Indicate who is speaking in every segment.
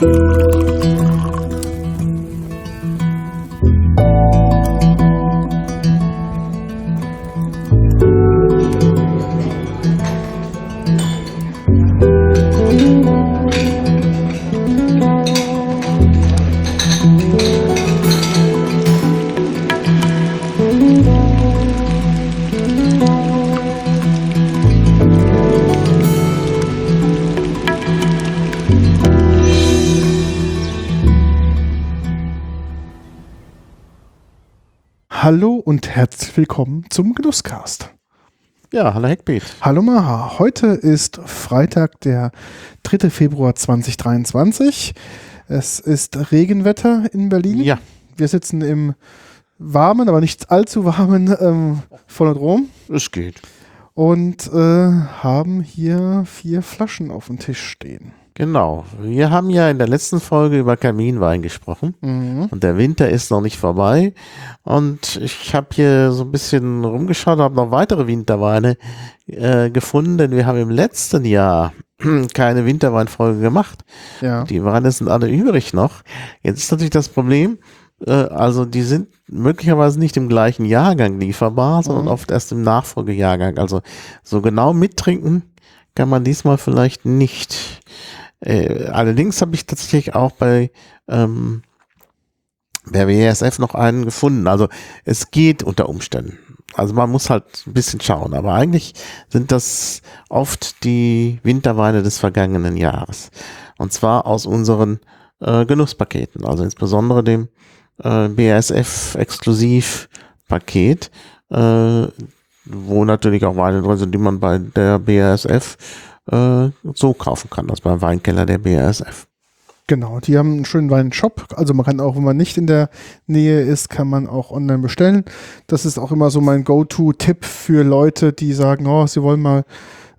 Speaker 1: Hallo willkommen zum Genusscast.
Speaker 2: Ja, hallo Heckbeat.
Speaker 1: Hallo Maha. Heute ist Freitag, der 3. Februar 2023. Es ist Regenwetter in Berlin.
Speaker 2: Ja.
Speaker 1: Wir sitzen im warmen, aber nicht allzu warmen ähm, Phonodrom
Speaker 2: Es geht.
Speaker 1: und äh, haben hier vier Flaschen auf dem Tisch stehen.
Speaker 2: Genau. Wir haben ja in der letzten Folge über Kaminwein gesprochen
Speaker 1: Mhm.
Speaker 2: und der Winter ist noch nicht vorbei. Und ich habe hier so ein bisschen rumgeschaut, habe noch weitere Winterweine äh, gefunden, denn wir haben im letzten Jahr keine Winterweinfolge gemacht.
Speaker 1: Ja.
Speaker 2: Die Weine sind alle übrig noch. Jetzt ist natürlich das Problem, äh, also die sind möglicherweise nicht im gleichen Jahrgang lieferbar, sondern
Speaker 1: Mhm.
Speaker 2: oft erst im Nachfolgejahrgang. Also so genau mittrinken kann man diesmal vielleicht nicht. Äh, allerdings habe ich tatsächlich auch bei ähm, bei WSF noch einen gefunden. Also es geht unter Umständen. Also man muss halt ein bisschen schauen. Aber eigentlich sind das oft die Winterweine des vergangenen Jahres. Und zwar aus unseren äh, Genusspaketen. Also insbesondere dem äh, BASF Exklusivpaket, äh, wo natürlich auch Weine drin sind, die man bei der BASF äh, so kaufen kann, also beim Weinkeller der BASF.
Speaker 1: Genau, die haben einen schönen Weinshop. Also man kann auch, wenn man nicht in der Nähe ist, kann man auch online bestellen. Das ist auch immer so mein Go-To-Tipp für Leute, die sagen, oh, sie wollen mal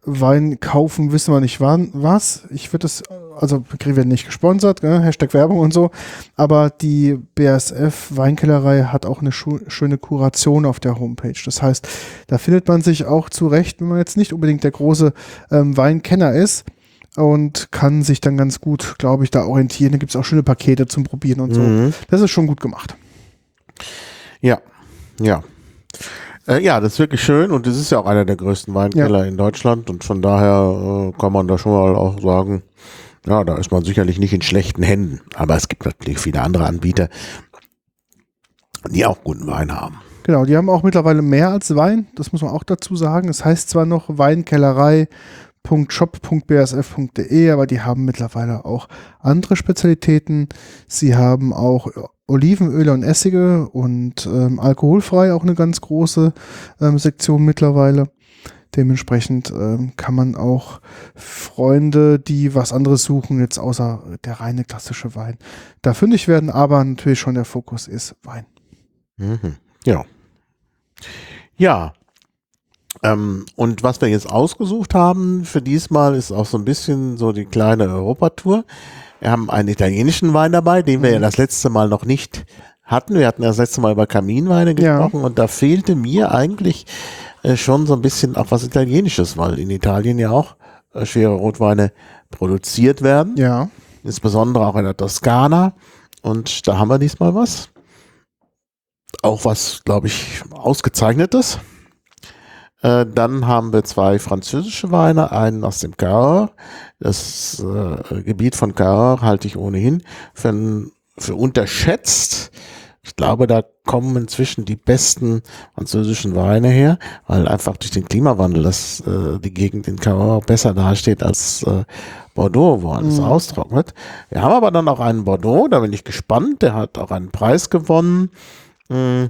Speaker 1: Wein kaufen, wissen wir nicht wann, was. Ich würde es, also wir werden nicht gesponsert, ne? Hashtag Werbung und so, aber die BASF Weinkellerei hat auch eine schöne Kuration auf der Homepage. Das heißt, da findet man sich auch zurecht, wenn man jetzt nicht unbedingt der große ähm, Weinkenner ist und kann sich dann ganz gut, glaube ich, da orientieren. Da gibt es auch schöne Pakete zum Probieren und so.
Speaker 2: Mhm.
Speaker 1: Das ist schon gut gemacht.
Speaker 2: Ja, ja. Äh, ja, das ist wirklich schön und das ist ja auch einer der größten Weinkeller in Deutschland und von daher äh, kann man da schon mal auch sagen, ja, da ist man sicherlich nicht in schlechten Händen. Aber es gibt natürlich viele andere Anbieter, die auch guten Wein haben.
Speaker 1: Genau, die haben auch mittlerweile mehr als Wein, das muss man auch dazu sagen. Es heißt zwar noch weinkellerei.shop.bsf.de, aber die haben mittlerweile auch andere Spezialitäten. Sie haben auch Olivenöle und Essige und ähm, alkoholfrei auch eine ganz große ähm, Sektion mittlerweile. Dementsprechend ähm, kann man auch Freunde, die was anderes suchen, jetzt außer der reine klassische Wein, da fündig werden, aber natürlich schon der Fokus ist Wein.
Speaker 2: Mhm. Ja. Ja. Ähm, und was wir jetzt ausgesucht haben für diesmal ist auch so ein bisschen so die kleine Europatour. Wir haben einen italienischen Wein dabei, den wir ja das letzte Mal noch nicht hatten. Wir hatten ja das letzte Mal über Kaminweine
Speaker 1: Ja.
Speaker 2: gesprochen und da fehlte mir eigentlich äh, schon so ein bisschen auch was Italienisches, weil in Italien ja auch äh, schwere Rotweine produziert werden
Speaker 1: Ja.
Speaker 2: insbesondere auch in der Toskana. Und da haben wir diesmal was. Auch was, glaube ich, ausgezeichnetes. Äh, dann haben wir zwei französische Weine, einen aus dem Cahors. Das Gebiet von Cahors halte ich ohnehin für, für unterschätzt. Ich glaube, da kommen inzwischen die besten französischen Weine her, weil einfach durch den Klimawandel das, äh, die Gegend in Cahors besser dasteht als äh, Bordeaux, wo alles
Speaker 1: Mhm.
Speaker 2: austrocknet. Wir haben aber dann auch einen Bordeaux, da bin ich gespannt. Der hat auch einen Preis gewonnen. Mm.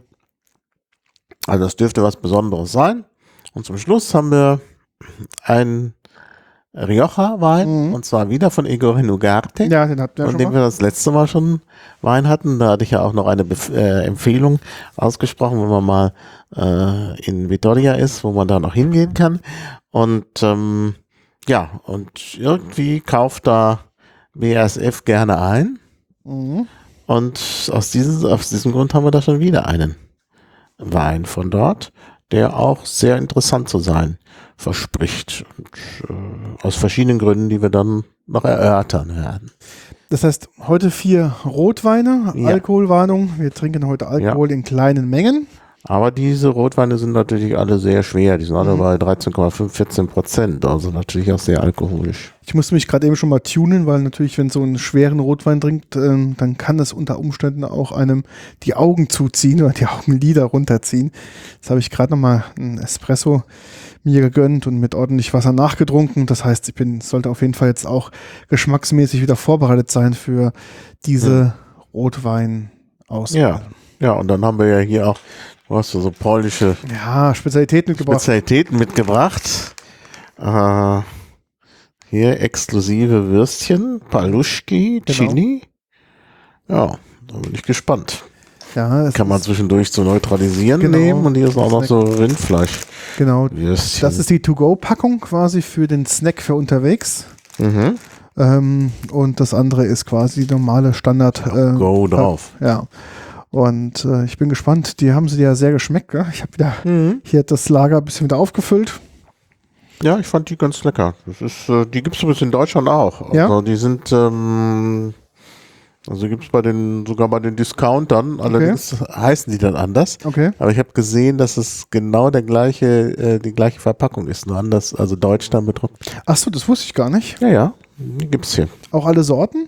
Speaker 2: Also das dürfte was Besonderes sein. Und zum Schluss haben wir einen Rioja-Wein,
Speaker 1: Mhm.
Speaker 2: und zwar wieder von Igor Ugarte
Speaker 1: Ja, den ihr ja
Speaker 2: von dem wir das letzte Mal schon Wein hatten. Da hatte ich ja auch noch eine Bef äh, Empfehlung ausgesprochen, wenn man mal äh, in Vitoria ist, wo man da noch hingehen kann. Und ähm, ja, und irgendwie kauft da BASF gerne ein.
Speaker 1: Mhm.
Speaker 2: Und aus diesem, aus diesem Grund haben wir da schon wieder einen Wein von dort, der auch sehr interessant zu sein verspricht. Und, äh, aus verschiedenen Gründen, die wir dann noch erörtern werden.
Speaker 1: Das heißt, heute vier Rotweine,
Speaker 2: Ja.
Speaker 1: Alkoholwarnung. Wir trinken heute Alkohol in kleinen Mengen.
Speaker 2: Aber diese Rotweine sind natürlich alle sehr schwer. Die sind alle
Speaker 1: Mhm.
Speaker 2: bei 13,5, 14 Prozent. Also natürlich auch sehr alkoholisch.
Speaker 1: Ich musste mich gerade eben schon mal tunen, weil natürlich, wenn so einen schweren Rotwein trinkt, ähm, dann kann es unter Umständen auch einem die Augen zuziehen oder die Augenlider runterziehen. Jetzt habe ich gerade noch mal einen Espresso mir gegönnt und mit ordentlich Wasser nachgetrunken. Das heißt, ich bin, sollte auf jeden Fall jetzt auch geschmacksmäßig wieder vorbereitet sein für diese Rotwein-Auswahl.
Speaker 2: Ja. Ja, und dann haben wir ja hier auch, du hast so polnische
Speaker 1: Ja, Spezialitäten mitgebracht.
Speaker 2: Spezialitäten mitgebracht. Äh, hier exklusive Würstchen, Paluszki,
Speaker 1: Genau.
Speaker 2: Chili. Ja, da bin ich gespannt.
Speaker 1: ja,
Speaker 2: Kann man zwischendurch zu neutralisieren
Speaker 1: Genau.
Speaker 2: nehmen und hier ist auch noch so Rindfleisch.
Speaker 1: genau.
Speaker 2: Würstchen.
Speaker 1: Das ist die To-Go-Packung quasi für den Snack für unterwegs.
Speaker 2: mhm.
Speaker 1: Ähm, und das andere ist quasi die normale Standard. Äh,
Speaker 2: Go drauf.
Speaker 1: Ja. Und äh, ich bin gespannt. Die haben sie ja sehr geschmeckt. Gell? Ich habe wieder
Speaker 2: Mhm.
Speaker 1: hier das Lager ein bisschen wieder aufgefüllt.
Speaker 2: Ja, ich fand die ganz lecker. Das ist, äh, die gibt es übrigens in Deutschland auch.
Speaker 1: Ja?
Speaker 2: Also die sind, ähm, also gibt es bei den, sogar bei den Discountern, allerdings heißen die dann anders.
Speaker 1: Okay.
Speaker 2: Aber ich habe gesehen, dass es genau der gleiche, äh, die gleiche Verpackung ist, nur anders, also deutsch dann bedruckt.
Speaker 1: Achso, das wusste ich gar nicht.
Speaker 2: Ja, ja, die gibt's hier.
Speaker 1: Auch alle Sorten?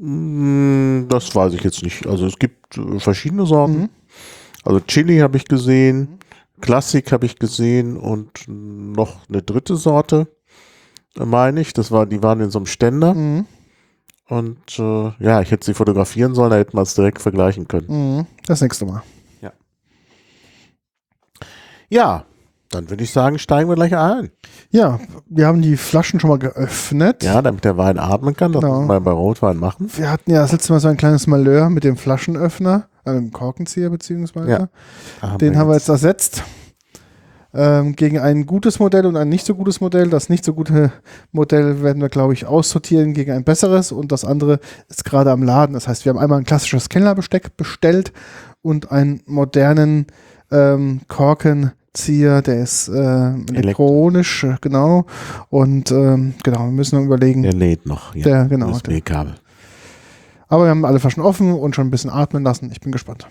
Speaker 2: Mm, Das weiß ich jetzt nicht. Also es gibt äh, verschiedene Sorten.
Speaker 1: Mhm.
Speaker 2: Also Chili habe ich gesehen, Klassik habe ich gesehen und noch eine dritte Sorte, äh, meine ich. Das war, die waren in so einem Ständer.
Speaker 1: Mhm.
Speaker 2: Und äh, ja, ich hätte sie fotografieren sollen, da hätten wir es direkt vergleichen können.
Speaker 1: Mhm. Das nächste Mal.
Speaker 2: Ja, dann würde ich sagen, steigen wir gleich ein.
Speaker 1: Ja, wir haben die Flaschen schon mal geöffnet.
Speaker 2: Ja, damit der Wein atmen kann. Das
Speaker 1: Genau.
Speaker 2: muss man bei Rotwein machen.
Speaker 1: Wir hatten ja das letzte Mal so ein kleines Malheur mit dem Flaschenöffner, äh, dem Korkenzieher beziehungsweise.
Speaker 2: Ja. Da
Speaker 1: Den haben wir jetzt ersetzt ähm, gegen ein gutes Modell und ein nicht so gutes Modell. Das nicht so gute Modell werden wir, glaube ich, aussortieren gegen ein besseres und das andere ist gerade am Laden. Das heißt, wir haben einmal ein klassisches Kellnerbesteck bestellt und einen modernen ähm, Korkenzieher, der ist äh, elektronisch, äh, genau. Und ähm, genau, wir müssen noch überlegen.
Speaker 2: Der lädt noch. Ja,
Speaker 1: Der, genau.
Speaker 2: USB-Kabel.
Speaker 1: Aber wir haben alle Flaschen offen und schon ein bisschen atmen lassen. Ich bin gespannt.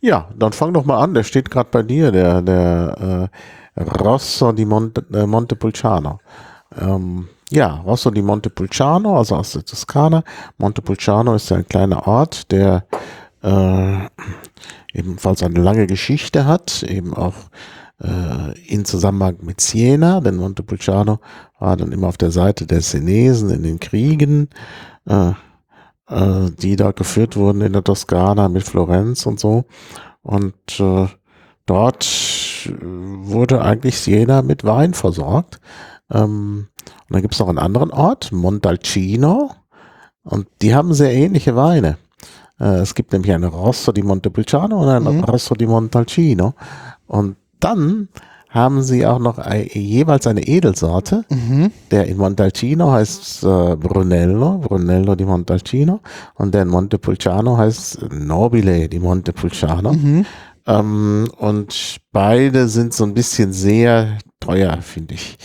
Speaker 2: Ja, dann fang doch mal an. Der steht gerade bei dir, der, der äh, Rosso di Monte, äh, Montepulciano. Ähm, ja, Rosso di Montepulciano, also aus der Toskana. Montepulciano ist ein kleiner Ort, der äh, ebenfalls eine lange Geschichte hat, eben auch äh, in Zusammenhang mit Siena, denn Montepulciano war dann immer auf der Seite der Senesen in den Kriegen, äh, äh, die da geführt wurden in der Toskana mit Florenz und so. Und äh, dort äh, wurde eigentlich Siena mit Wein versorgt. Ähm, und dann gibt es noch einen anderen Ort, Montalcino, und die haben sehr ähnliche Weine. Äh, es gibt nämlich eine Rosso di Montepulciano und eine
Speaker 1: Mhm.
Speaker 2: Rosso di Montalcino. Und dann haben sie auch noch ei- jeweils eine Edelsorte.
Speaker 1: Mhm.
Speaker 2: Der in Montalcino heißt äh, Brunello, Brunello di Montalcino. Und der in Montepulciano heißt Nobile di Montepulciano.
Speaker 1: Mhm.
Speaker 2: Ähm, und beide sind so ein bisschen sehr teuer, finde ich.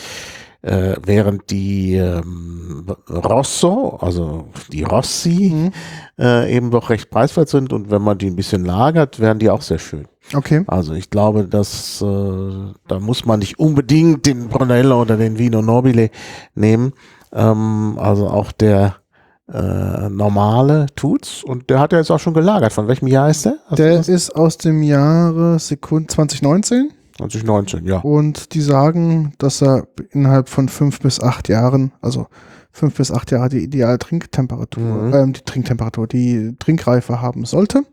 Speaker 2: Äh, während die ähm, Rosso, also die Rossi,
Speaker 1: Mhm.
Speaker 2: äh, eben doch recht preiswert sind und wenn man die ein bisschen lagert, werden die auch sehr schön.
Speaker 1: Okay.
Speaker 2: Also ich glaube, dass äh, da muss man nicht unbedingt den Brunello oder den Vino Nobile nehmen. Ähm, also auch der äh, normale tut's und der hat ja jetzt auch schon gelagert. Von welchem Jahr ist der? Hast
Speaker 1: Der ist aus dem Jahre Sekund 2019
Speaker 2: 2019, ja.
Speaker 1: und die sagen, dass er innerhalb von fünf bis acht Jahren, also fünf bis acht Jahre die ideale Trinktemperatur,
Speaker 2: Mhm.
Speaker 1: ähm, die Trinktemperatur, die Trinkreife haben sollte.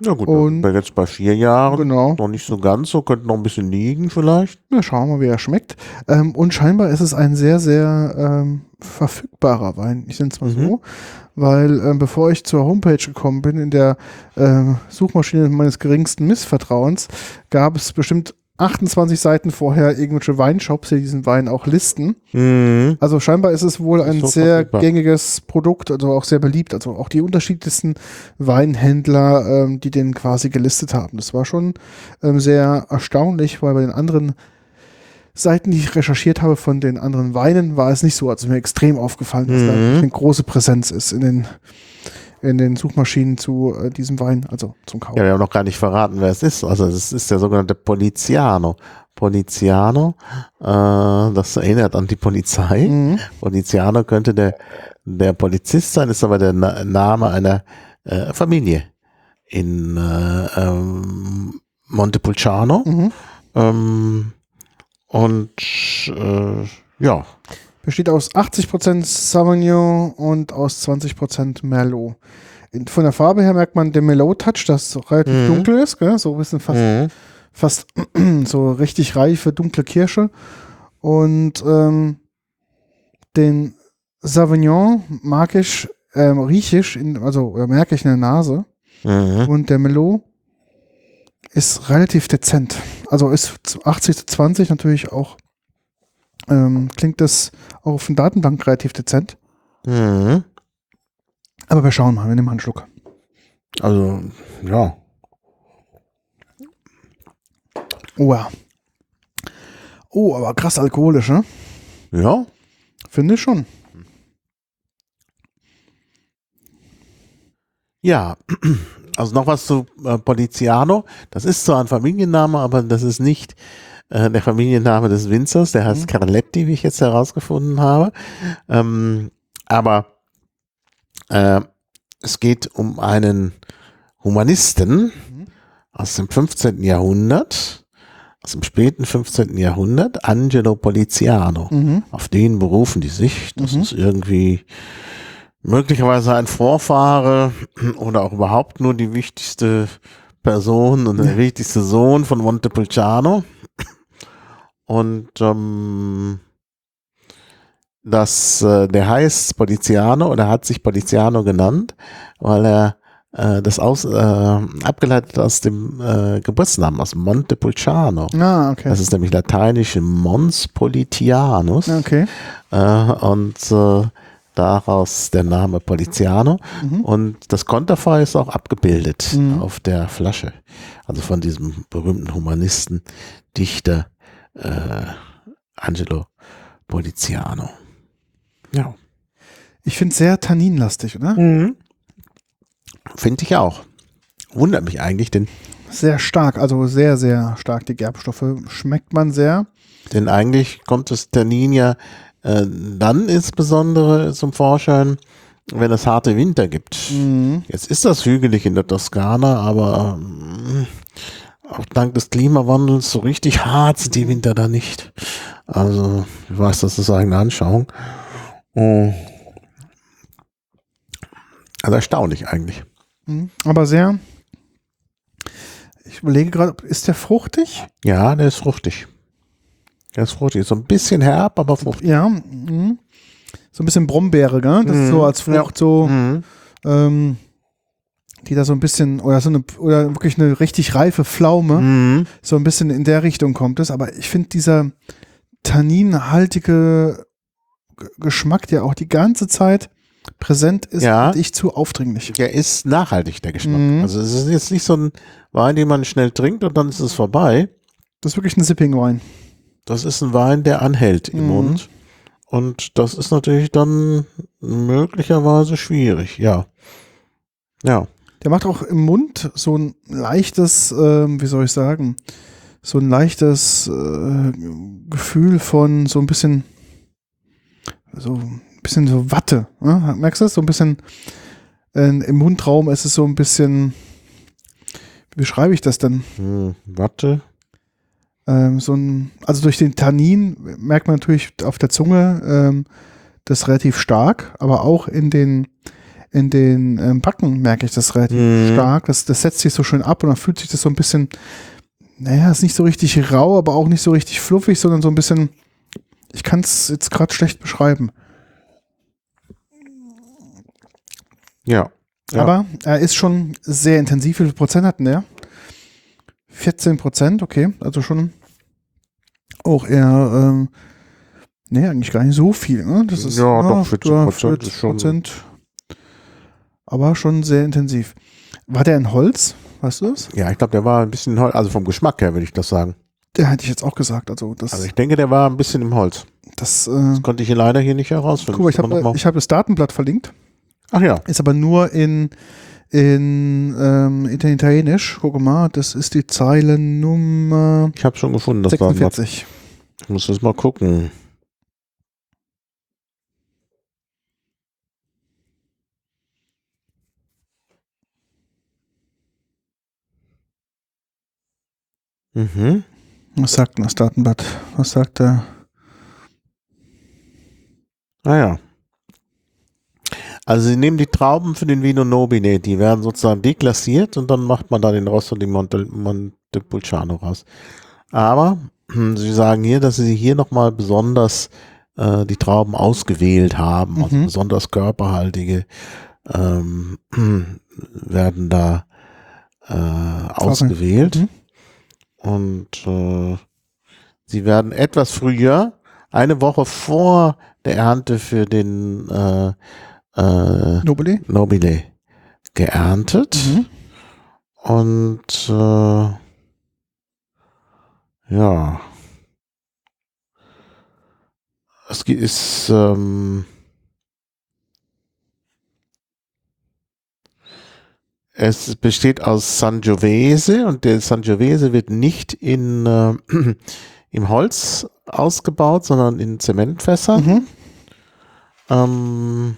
Speaker 2: Na gut,
Speaker 1: Und-
Speaker 2: dann jetzt bei vier Jahren
Speaker 1: Genau.
Speaker 2: noch nicht so ganz so, könnte noch ein bisschen liegen vielleicht.
Speaker 1: Na, schauen wir mal, wie er schmeckt. Ähm, und scheinbar ist es ein sehr, sehr ähm, verfügbarer Wein. Ich nenne es mal
Speaker 2: Mhm.
Speaker 1: so. Weil ähm, bevor ich zur Homepage gekommen bin, in der äh, Suchmaschine meines geringsten Missvertrauens, gab es bestimmt 28 Seiten vorher irgendwelche Weinshops, die diesen Wein auch listen.
Speaker 2: Mhm.
Speaker 1: Also scheinbar ist es wohl ein
Speaker 2: so
Speaker 1: sehr
Speaker 2: verfügbar.
Speaker 1: gängiges Produkt, also auch sehr beliebt. Also auch die unterschiedlichsten Weinhändler, ähm, die den quasi gelistet haben. Das war schon ähm, sehr erstaunlich, weil bei den anderen Seiten, die ich recherchiert habe von den anderen Weinen, war es nicht so, als mir extrem aufgefallen, dass da
Speaker 2: Mhm.
Speaker 1: eine große Präsenz ist in den, in den Suchmaschinen zu äh, diesem Wein, also zum Kauf.
Speaker 2: Ja, wir haben noch gar nicht verraten, wer es ist. Also es ist der sogenannte Poliziano. Poliziano, äh, das erinnert an die Polizei.
Speaker 1: Mhm.
Speaker 2: Poliziano könnte der, der Polizist sein, ist aber der Na Name einer äh, Familie in äh, ähm, Montepulciano.
Speaker 1: Mhm.
Speaker 2: Ähm, und äh, ja,
Speaker 1: Besteht aus 80% Sauvignon und aus 20% Merlot. Von der Farbe her merkt man den Merlot-Touch, das relativ
Speaker 2: Mhm.
Speaker 1: dunkel ist, gell? so ein bisschen fast,
Speaker 2: mhm.
Speaker 1: fast so richtig reife, dunkle Kirsche. Und ähm, den Sauvignon mag ich, ähm, rieche ich, in, also oder merke ich in der Nase.
Speaker 2: Mhm.
Speaker 1: Und der Merlot ist relativ dezent. Also ist zu 80 zu 20 natürlich auch, ähm, klingt das auch auf den Datenbank relativ dezent.
Speaker 2: Mhm.
Speaker 1: Aber wir schauen mal, wir nehmen einen Schluck.
Speaker 2: Also, ja.
Speaker 1: Oh ja. Oh, aber krass alkoholisch, ne?
Speaker 2: Ja,
Speaker 1: Finde ich schon.
Speaker 2: Ja, also noch was zu äh, Poliziano. Das ist zwar ein Familienname, aber das ist nicht äh, der Familienname des Winzers. Der heißt
Speaker 1: Mhm.
Speaker 2: Carletti, wie ich jetzt herausgefunden habe. Ähm, aber äh, es geht um einen Humanisten
Speaker 1: Mhm.
Speaker 2: aus dem 15. Jahrhundert, aus dem späten 15. Jahrhundert, Angelo Poliziano.
Speaker 1: Mhm.
Speaker 2: Auf den berufen die sich. Das
Speaker 1: Mhm.
Speaker 2: ist irgendwie möglicherweise ein Vorfahre oder auch überhaupt nur die wichtigste Person und der wichtigste Sohn von Montepulciano. Und ähm, das, äh, der heißt Poliziano oder hat sich Poliziano genannt, weil er äh, das aus, äh, abgeleitet aus dem äh, Geburtsnamen, aus Montepulciano.
Speaker 1: Ah, okay.
Speaker 2: Das ist nämlich lateinisch Mons Politianus.
Speaker 1: okay.
Speaker 2: Äh, und äh, daraus der Name Poliziano.
Speaker 1: Mhm.
Speaker 2: Und das Konterfei ist auch abgebildet
Speaker 1: Mhm.
Speaker 2: auf der Flasche. Also von diesem berühmten Humanisten, Dichter äh, Angelo Poliziano. Ja.
Speaker 1: Ich finde es sehr tanninlastig, oder?
Speaker 2: Finde ich auch. Wundert mich eigentlich, denn,
Speaker 1: Sehr stark, also sehr, sehr stark. Die Gerbstoffe schmeckt man sehr.
Speaker 2: denn eigentlich kommt das Tannin ja äh, dann insbesondere zum Vorschein, wenn es harte Winter gibt.
Speaker 1: Mhm.
Speaker 2: Jetzt ist das hügelig in der Toskana, aber ähm, auch dank des Klimawandels so richtig hart sind die Winter da nicht. Also, ich weiß, das ist eigene Anschauung. Oh. Also erstaunlich eigentlich.
Speaker 1: Mhm. Aber sehr. Ich überlege gerade, ist der fruchtig?
Speaker 2: Ja, der ist fruchtig. Der ist fruchtig. So ein bisschen herb, aber fruchtig.
Speaker 1: Ja. Mhm. So ein bisschen Brombeere, gell? Das ist
Speaker 2: Mhm.
Speaker 1: so als Frucht so,
Speaker 2: Mhm.
Speaker 1: ähm, die da so ein bisschen, oder so eine, oder wirklich eine richtig reife Pflaume,
Speaker 2: Mhm.
Speaker 1: so ein bisschen in der Richtung kommt es. Aber ich finde dieser tanninhaltige Geschmack, der auch die ganze Zeit präsent ist,
Speaker 2: Ja.
Speaker 1: finde ich zu aufdringlich.
Speaker 2: Der ist nachhaltig, der Geschmack.
Speaker 1: Mhm.
Speaker 2: Also es ist jetzt nicht so ein Wein, den man schnell trinkt und dann ist es vorbei.
Speaker 1: Das ist wirklich ein Sipping Wine.
Speaker 2: Das ist ein Wein, der anhält im
Speaker 1: Mhm.
Speaker 2: Mund. Und das ist natürlich dann möglicherweise schwierig, ja. Ja.
Speaker 1: Der macht auch im Mund so ein leichtes, ähm, wie soll ich sagen, so ein leichtes äh, Gefühl von so ein bisschen, so ein bisschen so Watte. Ne? Merkst du das? So ein bisschen äh, im Mundraum ist es so ein bisschen, wie beschreibe ich das denn?
Speaker 2: Hm, warte.
Speaker 1: Ähm, so ein, also durch den Tannin merkt man natürlich auf der Zunge ähm, das relativ stark, aber auch in den, in den ähm, Backen merke ich das relativ
Speaker 2: Mhm.
Speaker 1: stark. Das, das setzt sich so schön ab und dann fühlt sich das so ein bisschen, naja, ist nicht so richtig rau, aber auch nicht so richtig fluffig, sondern so ein bisschen, ich kann es jetzt gerade schlecht beschreiben.
Speaker 2: Ja. Ja.
Speaker 1: Aber er ist schon sehr intensiv. Wie viel Prozent hat denn der? 14 Prozent, okay. Also schon auch eher, ähm, nee, eigentlich gar nicht so viel. Ne? Das ist,
Speaker 2: Ja, doch, 14%
Speaker 1: ja,
Speaker 2: ist
Speaker 1: 40
Speaker 2: schon-
Speaker 1: Prozent. Aber schon sehr intensiv. War der in Holz? Weißt du das?
Speaker 2: Ja, ich glaube, der war ein bisschen, hol- also vom Geschmack her würde ich das sagen.
Speaker 1: Der hätte ich jetzt auch gesagt. Also das,
Speaker 2: Also ich denke, der war ein bisschen im Holz.
Speaker 1: das, äh,
Speaker 2: Das konnte ich hier leider hier nicht herausfinden.
Speaker 1: guck mal, ich habe hab das Datenblatt verlinkt.
Speaker 2: Ach ja.
Speaker 1: Ist aber nur in, in, ähm, in Italienisch. Guck mal, das ist die Zeile Nummer
Speaker 2: Ich habe schon gefunden, das war
Speaker 1: 46.
Speaker 2: Ich muss das mal gucken. Mhm.
Speaker 1: Was sagt denn das Datenblatt? Was sagt er?
Speaker 2: Ah ja. Also sie nehmen die Trauben für den Vino Nobile, die werden sozusagen deklassiert und dann macht man da den Rosso di Monte, Montepulciano raus. Aber sie sagen hier, dass sie hier nochmal besonders äh, die Trauben ausgewählt haben, also
Speaker 1: Mhm.
Speaker 2: besonders körperhaltige ähm, werden da äh, ausgewählt.
Speaker 1: Mhm.
Speaker 2: Und äh, sie werden etwas früher, eine Woche vor der Ernte für den äh, äh,
Speaker 1: Nobile?
Speaker 2: Nobile geerntet.
Speaker 1: Mhm.
Speaker 2: Und äh, ja. Es ist ähm, es besteht aus Sangiovese und der Sangiovese wird nicht in äh, im Holz ausgebaut, sondern in Zementfässer.
Speaker 1: Mhm.
Speaker 2: Ähm,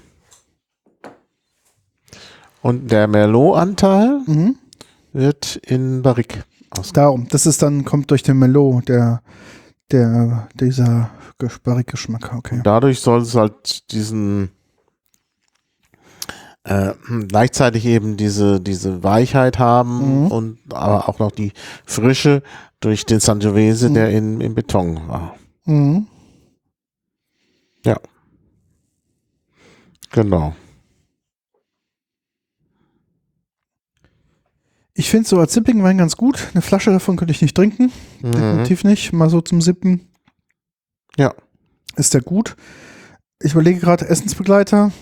Speaker 2: und der Merlot-Anteil
Speaker 1: Mhm.
Speaker 2: wird in Barrique ausgebaut.
Speaker 1: Darum, das ist dann, kommt durch den Melo, der, der, dieser Barrique-Geschmack. Okay.
Speaker 2: Dadurch soll es halt diesen äh, gleichzeitig eben diese, diese Weichheit haben
Speaker 1: Mhm.
Speaker 2: und aber auch noch die Frische durch den Sangiovese,
Speaker 1: Mhm.
Speaker 2: der in, in Beton war.
Speaker 1: Mhm.
Speaker 2: Genau.
Speaker 1: Ich finde so als Sipping-Wein ganz gut. Eine Flasche davon könnte ich nicht trinken.
Speaker 2: Mhm.
Speaker 1: Definitiv nicht. Mal so zum Sippen.
Speaker 2: Ja.
Speaker 1: Ist der gut? Ich überlege gerade, Essensbegleiter.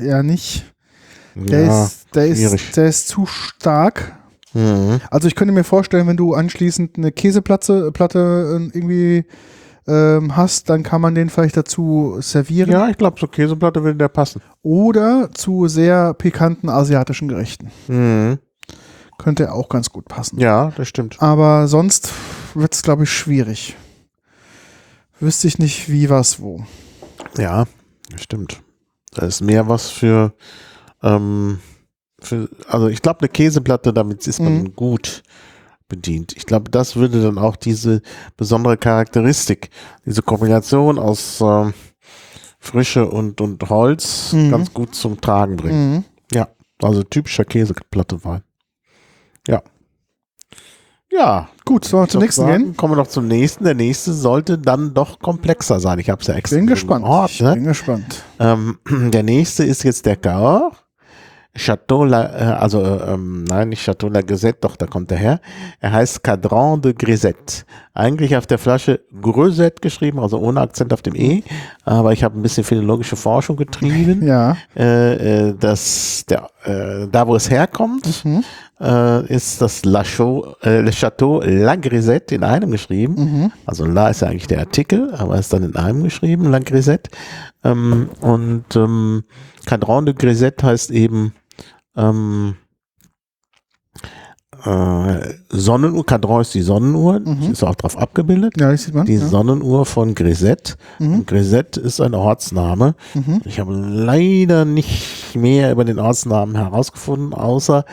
Speaker 1: Ja, nicht. Der,
Speaker 2: Ja.
Speaker 1: ist, der,
Speaker 2: schwierig.
Speaker 1: ist, der ist zu stark.
Speaker 2: Mhm.
Speaker 1: Also ich könnte mir vorstellen, wenn du anschließend eine Käseplatte Platte äh, irgendwie ähm, hast, dann kann man den vielleicht dazu servieren.
Speaker 2: Ja, ich glaube, so Käseplatte würde der passen.
Speaker 1: Oder zu sehr pikanten asiatischen Gerichten.
Speaker 2: Mhm.
Speaker 1: Könnte er auch ganz gut passen.
Speaker 2: Ja, das stimmt.
Speaker 1: Aber sonst wird es, glaube ich, schwierig. Wüsste ich nicht, wie, was, wo.
Speaker 2: Ja, das stimmt. Da ist mehr was für, ähm, für also ich glaube, eine Käseplatte, damit ist man
Speaker 1: Mhm.
Speaker 2: gut bedient. Ich glaube, das würde dann auch diese besondere Charakteristik, diese Kombination aus ähm, Frische und, und Holz
Speaker 1: Mhm.
Speaker 2: ganz gut zum Tragen bringen.
Speaker 1: Mhm.
Speaker 2: Ja, also typischer Käseplatte-Wein. Ja. Ja,
Speaker 1: Gut, sollen wir zum nächsten
Speaker 2: sagen,
Speaker 1: gehen?
Speaker 2: Kommen wir noch zum nächsten. Der nächste sollte dann doch komplexer sein. Ich habe es ja extra
Speaker 1: Bin gespannt. ich
Speaker 2: geordnet.
Speaker 1: bin gespannt.
Speaker 2: Ähm, der nächste ist jetzt der Cahors. Chateau La, äh, also äh, ähm, nein, nicht Chateau La Grisette, doch, da kommt er her. Er heißt Cadran de Grisette. Eigentlich auf der Flasche Grisette geschrieben, also ohne Akzent auf dem E. Aber ich habe ein bisschen philologische Forschung getrieben.
Speaker 1: Ja.
Speaker 2: äh, äh, dass der, äh, da, wo es herkommt,
Speaker 1: Mhm.
Speaker 2: äh, ist das La Chaux, äh, Le Chateau La Grisette in einem geschrieben.
Speaker 1: Mhm.
Speaker 2: Also La ist ja eigentlich der Artikel, aber ist dann in einem geschrieben, La Grisette. Ähm, und ähm, Cadran de Grisette heißt eben ähm, äh, Sonnenuhr. Cadran ist die Sonnenuhr,
Speaker 1: Mhm.
Speaker 2: ist auch drauf abgebildet.
Speaker 1: Ja, sieht man.
Speaker 2: Die
Speaker 1: ja.
Speaker 2: Sonnenuhr von Grisette.
Speaker 1: Mhm.
Speaker 2: Grisette ist ein Ortsname.
Speaker 1: Mhm.
Speaker 2: Ich habe leider nicht mehr über den Ortsnamen herausgefunden, außer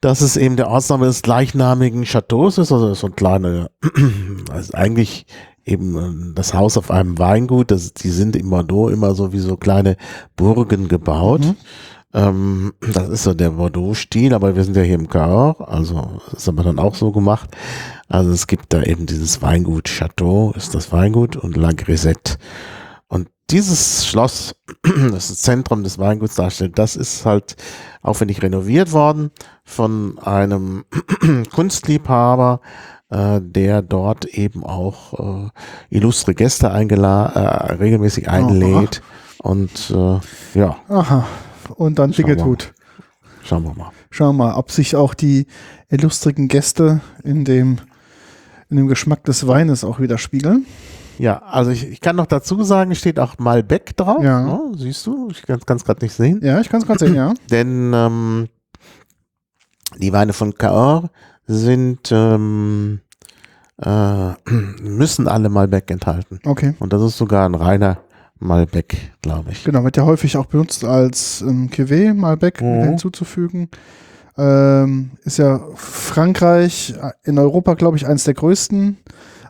Speaker 2: dass es eben der Ortsname des gleichnamigen Chateaus ist, also so ein kleiner, also eigentlich eben äh, das Haus auf einem Weingut, das, die sind in Bordeaux immer so wie so kleine Burgen gebaut.
Speaker 1: Mhm.
Speaker 2: Ähm, das ist so der Bordeaux-Stil, aber wir sind ja hier im Cahors, also das ist aber dann auch so gemacht. Also es gibt da eben dieses Weingut Chateau, ist das Weingut, und La Grisette. Und dieses Schloss, das das Zentrum des Weinguts darstellt, das ist halt aufwendig renoviert worden von einem Kunstliebhaber, äh, der dort eben auch äh, illustre Gäste äh, regelmäßig einlädt. Und äh, ja,
Speaker 1: Aha. Und dann Dinge tut.
Speaker 2: schauen wir mal.
Speaker 1: Schauen wir mal, ob sich auch die illustrigen Gäste in dem in dem Geschmack des Weines auch widerspiegeln.
Speaker 2: Ja, also ich, ich kann noch dazu sagen, steht auch Malbec drauf.
Speaker 1: Ja.
Speaker 2: Ne? Siehst du? Ich kann es gerade nicht sehen.
Speaker 1: Ja, ich kann es gerade sehen, ja.
Speaker 2: Denn ähm, die Weine von Cahors sind ähm, äh, müssen alle Malbec enthalten.
Speaker 1: Okay.
Speaker 2: Und das ist sogar ein reiner Malbec, glaube ich.
Speaker 1: Genau, wird ja häufig auch benutzt als ähm, Cuvée, Malbec
Speaker 2: Mhm.
Speaker 1: hinzuzufügen. Ähm, ist ja Frankreich äh, in Europa, glaube ich, eines der größten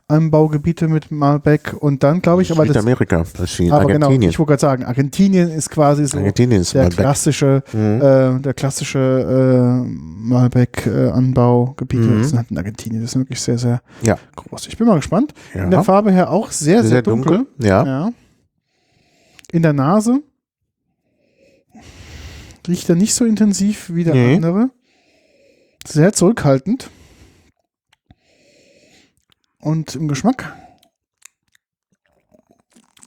Speaker 1: Anbaugebiete mit Malbec. Und dann, glaube ich, aber das.
Speaker 2: Südamerika, ist
Speaker 1: Aber genau,
Speaker 2: Argentinien.
Speaker 1: ich wollte gerade sagen, Argentinien ist quasi so
Speaker 2: Argentinien ist
Speaker 1: der
Speaker 2: Malbec.
Speaker 1: klassische,
Speaker 2: Mhm.
Speaker 1: äh, der klassische äh, Malbec-Anbaugebiet.
Speaker 2: Mhm.
Speaker 1: Das sind in Argentinien. Das ist wirklich sehr, sehr
Speaker 2: Ja.
Speaker 1: groß. Ich bin mal gespannt.
Speaker 2: ja.
Speaker 1: In der Farbe her auch sehr, sehr, dunkel.
Speaker 2: Ja.
Speaker 1: Ja. In der Nase riecht er nicht so intensiv wie der
Speaker 2: Nee.
Speaker 1: andere. Sehr zurückhaltend. Und im Geschmack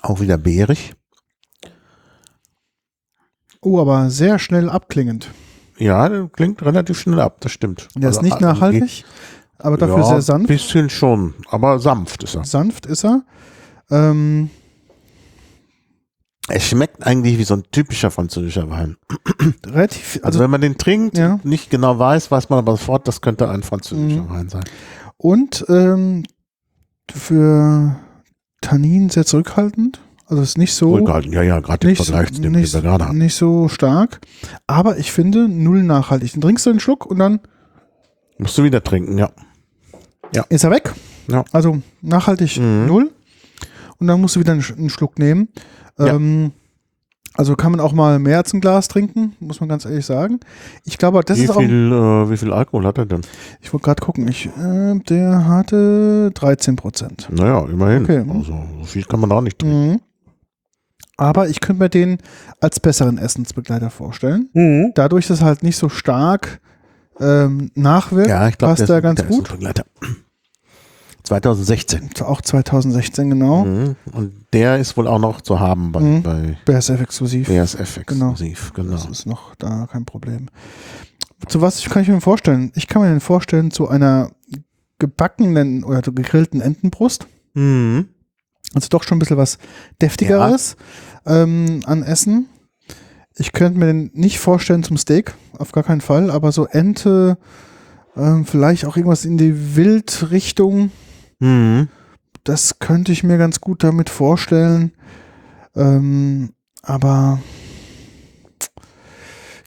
Speaker 2: Auch wieder beerig.
Speaker 1: Oh, aber sehr schnell abklingend.
Speaker 2: Ja, der klingt relativ schnell ab, das stimmt.
Speaker 1: Der ist
Speaker 2: Also,
Speaker 1: nicht
Speaker 2: also,
Speaker 1: nachhaltig, aber dafür
Speaker 2: ja,
Speaker 1: sehr sanft.
Speaker 2: bisschen schon, aber sanft ist er.
Speaker 1: Sanft ist er. Ähm,
Speaker 2: Es schmeckt eigentlich wie so ein typischer französischer Wein.
Speaker 1: relativ,
Speaker 2: Also,
Speaker 1: also
Speaker 2: wenn man den trinkt,
Speaker 1: Ja.
Speaker 2: nicht genau weiß, weiß man aber sofort, das könnte ein französischer
Speaker 1: Mhm.
Speaker 2: Wein sein.
Speaker 1: und ähm, für Tannin sehr zurückhaltend. Also ist nicht so
Speaker 2: Zurückgehalten, ja, ja, gerade im Vergleich zu dem, den
Speaker 1: nicht,
Speaker 2: wir gerade hatten.
Speaker 1: nicht so stark. Aber ich finde null nachhaltig. Dann trinkst du einen Schluck und dann
Speaker 2: Musst du wieder trinken, ja.
Speaker 1: ist er weg.
Speaker 2: Ja.
Speaker 1: Also nachhaltig
Speaker 2: Mhm.
Speaker 1: null. Und dann musst du wieder einen, Sch- einen Schluck nehmen.
Speaker 2: Ja.
Speaker 1: Ähm, also kann man auch mal mehr als ein Glas trinken, muss man ganz ehrlich sagen. Ich glaube, das
Speaker 2: wie,
Speaker 1: ist auch.
Speaker 2: viel, äh, wie viel Alkohol hat er denn?
Speaker 1: Ich wollte gerade gucken. Ich, äh, der hatte 13 Prozent.
Speaker 2: Naja, immerhin.
Speaker 1: Okay.
Speaker 2: Also, so viel kann man da auch nicht trinken.
Speaker 1: Mhm. Aber ich könnte mir den als besseren Essensbegleiter vorstellen. Dadurch, dass er halt nicht so stark ähm, nachwirkt,
Speaker 2: Ja, ich glaube,
Speaker 1: passt er ganz gut.
Speaker 2: Begleiter. 2016.
Speaker 1: Auch 2016 genau.
Speaker 2: Mhm. Und der ist wohl auch noch zu haben bei,
Speaker 1: Mhm.
Speaker 2: bei
Speaker 1: BSF exklusiv.
Speaker 2: BSF
Speaker 1: Genau.
Speaker 2: exklusiv. Genau.
Speaker 1: Das ist noch da kein Problem. Zu was kann ich mir vorstellen? Ich kann mir den vorstellen zu einer gebackenen oder gegrillten Entenbrust.
Speaker 2: Mhm.
Speaker 1: Also doch schon ein bisschen was deftigeres ähm, an Essen. Ich könnte mir den nicht vorstellen zum Steak, auf gar keinen Fall, aber so Ente, ähm, vielleicht auch irgendwas in die Wildrichtung,
Speaker 2: Mhm.
Speaker 1: das könnte ich mir ganz gut damit vorstellen. Ähm, aber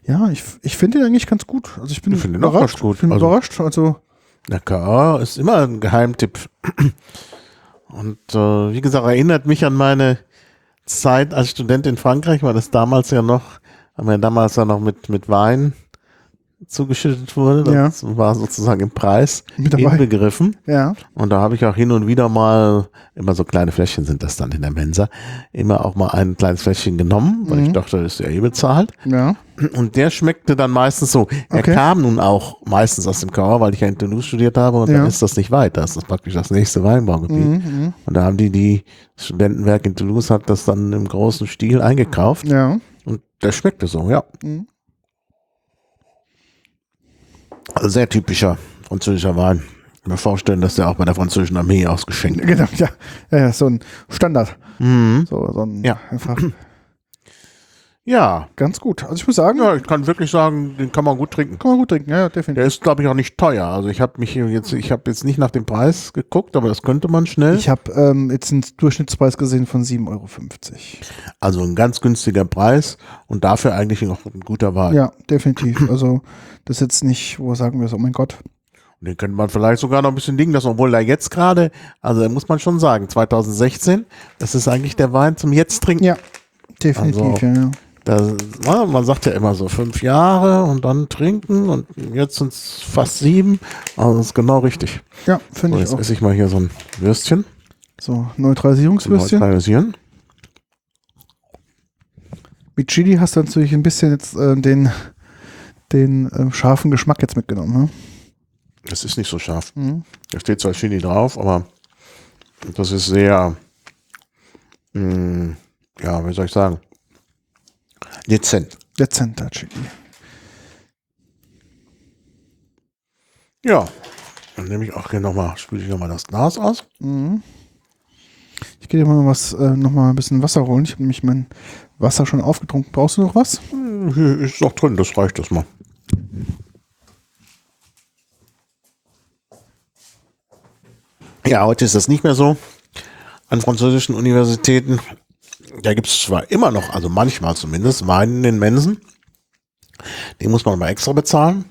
Speaker 1: ja, ich, ich finde ihn eigentlich ganz gut. Also ich bin
Speaker 2: Ich
Speaker 1: überrascht.
Speaker 2: gut.
Speaker 1: Ich bin
Speaker 2: Also-
Speaker 1: überrascht. Also
Speaker 2: Der KA ist immer ein Geheimtipp. Und äh, wie gesagt, erinnert mich an meine Zeit als Student in Frankreich, weil das damals ja noch, haben wir damals ja noch mit, mit Wein zugeschüttet wurde. Das war sozusagen im Preis
Speaker 1: mit dabei.
Speaker 2: inbegriffen.
Speaker 1: Ja,
Speaker 2: Und da habe ich auch hin und wieder mal, immer so kleine Fläschchen sind das dann in der Mensa, immer auch mal ein kleines Fläschchen genommen, weil
Speaker 1: Mhm.
Speaker 2: ich dachte, das ist ja eh bezahlt.
Speaker 1: ja.
Speaker 2: Und der schmeckte dann meistens so. Er
Speaker 1: Okay.
Speaker 2: kam nun auch meistens aus dem Kauer, weil ich ja in Toulouse studiert habe und
Speaker 1: Ja.
Speaker 2: dann ist das nicht weit. Das ist praktisch das nächste Weinbaugebiet.
Speaker 1: Mhm, mhm.
Speaker 2: Und da haben die, die Studentenwerk in Toulouse hat das dann im großen Stil eingekauft
Speaker 1: ja.
Speaker 2: und der schmeckte so, ja.
Speaker 1: Mhm.
Speaker 2: Sehr typischer französischer Wein. Ich kann mir vorstellen, dass der auch bei der französischen Armee ausgeschenkt wird.
Speaker 1: Genau, ja. ja. ja, so ein Standard.
Speaker 2: Mhm.
Speaker 1: So, so ein
Speaker 2: Ja.
Speaker 1: einfach
Speaker 2: Ja.
Speaker 1: ganz gut. Also ich muss sagen,
Speaker 2: Ja, ich kann wirklich sagen, den kann man gut trinken.
Speaker 1: kann man gut trinken. Ja, definitiv.
Speaker 2: Der ist, glaube ich, auch nicht teuer. Also ich habe mich jetzt, ich habe jetzt nicht nach dem Preis geguckt, aber das könnte man schnell.
Speaker 1: Ich habe ähm, jetzt einen Durchschnittspreis gesehen von 7,50 Euro.
Speaker 2: Also ein ganz günstiger Preis und dafür eigentlich noch ein guter Wein.
Speaker 1: Ja, definitiv. Also das ist jetzt nicht, wo sagen wir so, oh mein Gott.
Speaker 2: Und den könnte man vielleicht sogar noch ein bisschen liegen lassen, obwohl er jetzt gerade, also da muss man schon sagen, 2016, das ist eigentlich der Wein zum Jetzt trinken.
Speaker 1: Ja, definitiv,
Speaker 2: Also-
Speaker 1: ja, ja.
Speaker 2: Da, na, man sagt ja immer so fünf Jahre und dann trinken und jetzt sind es fast sieben. Also das ist genau richtig.
Speaker 1: Ja,
Speaker 2: So,
Speaker 1: finde ich
Speaker 2: jetzt
Speaker 1: auch.
Speaker 2: esse ich mal hier so ein Würstchen.
Speaker 1: So, Neutralisierungswürstchen.
Speaker 2: Neutralisieren.
Speaker 1: Mit Chili hast du natürlich ein bisschen jetzt äh, den, den äh, scharfen Geschmack jetzt mitgenommen.
Speaker 2: Das ist nicht so scharf.
Speaker 1: Ne? Mhm.
Speaker 2: Da steht zwar Chili drauf, aber das ist sehr, mh, ja, wie soll ich sagen, dezent.
Speaker 1: Dezenter Chili.
Speaker 2: Ja, Dann nehme ich auch hier nochmal, spüle ich nochmal das Glas aus.
Speaker 1: Mhm. Ich gehe dir mal was, äh, noch mal ein bisschen Wasser holen. Ich habe nämlich mein Wasser schon aufgetrunken. Brauchst du noch was?
Speaker 2: Hm, Hier ist noch drin, das reicht das mal. Ja, heute ist das nicht mehr so. An französischen Universitäten, da gibt es zwar immer noch, also manchmal zumindest, Wein in den Mensen. Den muss man aber extra bezahlen.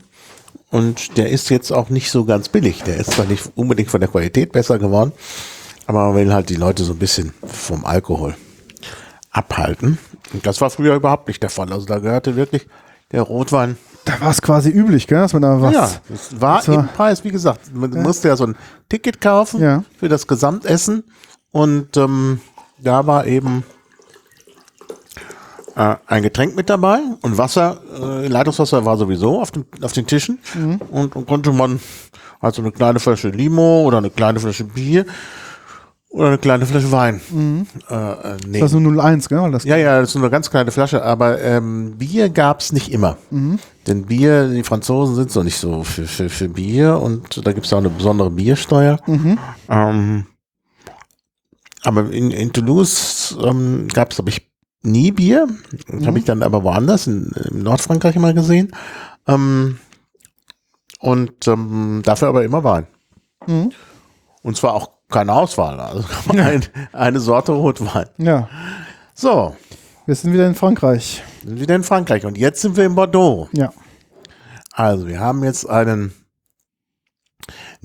Speaker 2: Und der ist jetzt auch nicht so ganz billig. Der ist zwar nicht unbedingt von der Qualität besser geworden, aber man will halt die Leute so ein bisschen vom Alkohol abhalten. Und das war früher überhaupt nicht der Fall. Also da gehörte wirklich der Rotwein.
Speaker 1: Da war es quasi üblich, gell, dass man da was.
Speaker 2: Ja, es war
Speaker 1: das war-
Speaker 2: im Preis, wie gesagt. Man musste ja so ein Ticket kaufen
Speaker 1: Ja.
Speaker 2: für das Gesamtessen. Und ähm, da war eben äh, ein Getränk mit dabei und Wasser, äh, Leitungswasser war sowieso auf, dem, auf den Tischen.
Speaker 1: Mhm.
Speaker 2: Und, und konnte man also eine kleine Flasche Limo oder eine kleine Flasche Bier oder eine kleine Flasche Wein äh, äh, nehmen.
Speaker 1: Das war so 01, gell? Das,
Speaker 2: Ja, ja, das ist nur eine ganz kleine Flasche, aber ähm, Bier gab's nicht immer. Denn Bier, die Franzosen sind so nicht so für, für, für Bier und da gibt's auch eine besondere Biersteuer. Ähm, aber in, in Toulouse ähm, gab's, glaube ich, nie Bier. Habe ich dann aber woanders, in, in Nordfrankreich mal gesehen. Ähm, und ähm, dafür aber immer Wein.
Speaker 1: Mhm.
Speaker 2: Und zwar auch keine Auswahl. Also ein, eine Sorte Rotwein.
Speaker 1: ja.
Speaker 2: So,
Speaker 1: Wir sind wieder in Frankreich.
Speaker 2: sind wieder in Frankreich und jetzt sind wir in Bordeaux.
Speaker 1: Ja.
Speaker 2: Also wir haben jetzt einen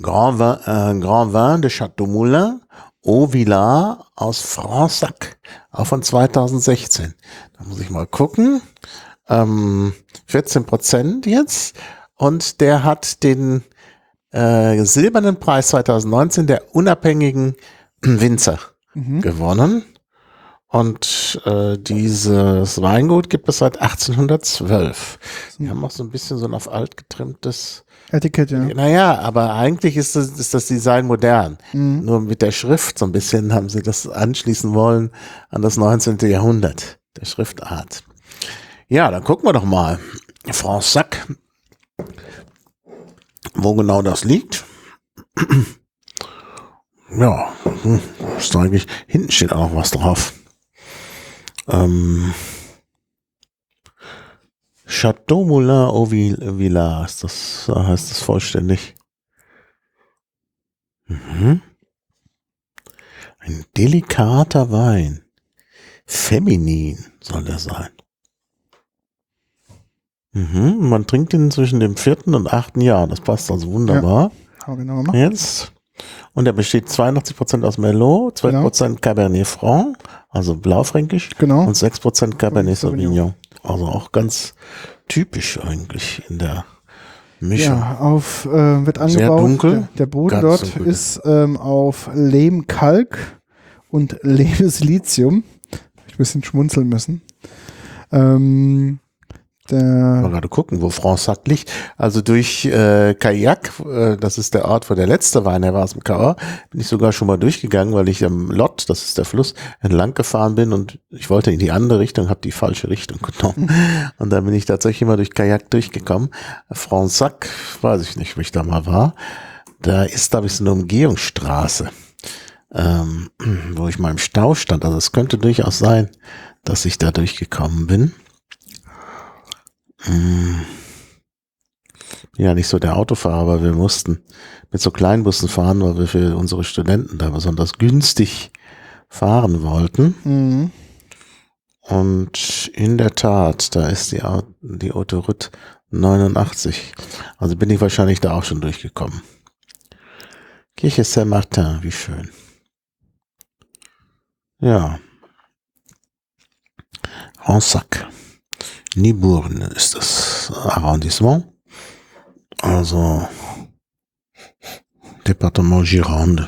Speaker 2: Grand Vin, äh, Grand Vin de Château Moulin Au Villard aus Fransac, auch von 2016. Da muss ich mal gucken. Ähm, 14 Prozent jetzt und der hat den äh, silbernen Preis 2019 der unabhängigen Winzer gewonnen. Und äh, dieses Weingut gibt es seit 1812. Die haben auch so ein bisschen so ein auf alt getrimmtes.
Speaker 1: Etikett, ja.
Speaker 2: Naja, aber eigentlich ist das, ist das Design modern. Nur mit der Schrift so ein bisschen haben sie das anschließen wollen an das 19. Jahrhundert, der Schriftart. Ja, dann gucken wir doch mal. Fransac, wo genau das liegt. Ja, hm, ist eigentlich, hinten steht auch noch was drauf. Ähm, Chateau Moulin au Vil- Villard, ist das, heißt das vollständig. Mhm. Ein delikater Wein. Feminin soll der sein. Mhm. Man trinkt ihn zwischen dem vierten und achten Jahr. Das passt also wunderbar.
Speaker 1: Wir genau gemacht.
Speaker 2: Jetzt. Und er besteht 82% aus Merlot, 12% Cabernet Franc, also blaufränkisch,
Speaker 1: Genau.
Speaker 2: und 6% Cabernet
Speaker 1: Sauvignon.
Speaker 2: Also auch ganz typisch eigentlich in der Mischung.
Speaker 1: Ja, auf, äh, wird angebaut.
Speaker 2: dunkel.
Speaker 1: Der, der Boden dort
Speaker 2: dunkel.
Speaker 1: ist ähm, auf Lehmkalk und Lehmsilizium. Hab ich ein bisschen schmunzeln müssen. Ähm,
Speaker 2: Mal
Speaker 1: der,
Speaker 2: gerade gucken, wo Fransac liegt. Also durch äh, Kayak, äh, das ist der Ort, wo der letzte Wein her war aus dem Cahors, bin ich sogar schon mal durchgegangen, weil ich am Lot, das ist der Fluss, entlang gefahren bin und ich wollte in die andere Richtung, habe die falsche Richtung genommen. Und dann bin ich tatsächlich mal durch Kayak durchgekommen. Fransac, weiß ich nicht, wo ich da mal war. Da ist, glaube ich, so eine Umgehungsstraße, ähm, wo ich mal im Stau stand. Also es könnte durchaus sein, dass ich da durchgekommen bin. Ja nicht so der Autofahrer, aber wir mussten mit so Kleinbussen fahren, weil wir für unsere Studenten da besonders günstig fahren wollten.
Speaker 1: mh,
Speaker 2: Und in der Tat, da ist die, die Autoroute 89. Also bin ich wahrscheinlich da auch schon durchgekommen. Kirche Saint-Martin, wie schön. Ja. Ransac. Nibourne ist das Arrondissement. Also Departement Gironde.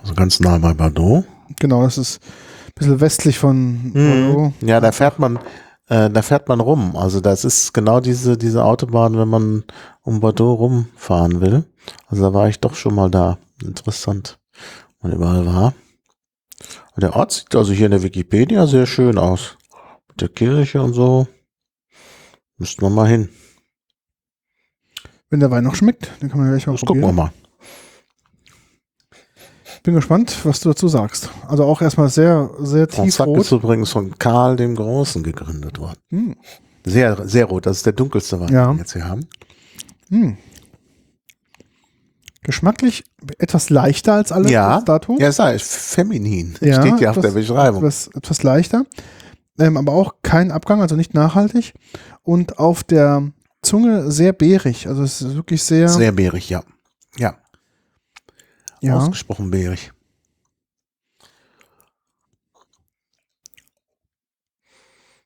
Speaker 2: Also ganz nah bei Bordeaux.
Speaker 1: genau, das ist ein bisschen westlich von
Speaker 2: Mhm.
Speaker 1: Bordeaux.
Speaker 2: Ja, da fährt man, äh, da fährt man rum. Also das ist genau diese, diese Autobahn, wenn man um Bordeaux rumfahren will. Also da war ich doch schon mal da. Interessant, wo man überall war. Und der Ort sieht also hier in der Wikipedia sehr schön aus. Mit der Kirche und so. Müssten wir mal hin.
Speaker 1: Wenn der Wein noch schmeckt, dann kann man ja gleich mal
Speaker 2: Das gucken wir
Speaker 1: probieren.
Speaker 2: mal.
Speaker 1: Bin gespannt, was du dazu sagst. Also auch erstmal sehr, sehr
Speaker 2: Fronsac ist
Speaker 1: tiefrot.
Speaker 2: übrigens von Karl dem Großen gegründet worden.
Speaker 1: Hm.
Speaker 2: Sehr, sehr rot. Das ist der dunkelste Wein,
Speaker 1: Ja.
Speaker 2: den wir jetzt hier haben.
Speaker 1: Hm. Geschmacklich etwas leichter als alle
Speaker 2: Ja.
Speaker 1: dato.
Speaker 2: Ja, es sei feminin.
Speaker 1: Ja,
Speaker 2: Steht ja auf der Beschreibung.
Speaker 1: Etwas, etwas leichter. Ähm, aber auch kein Abgang, also nicht nachhaltig. Und auf der Zunge sehr beerig. Also es ist wirklich sehr,
Speaker 2: Sehr beerig, ja. Ja,
Speaker 1: ja.
Speaker 2: ausgesprochen beerig.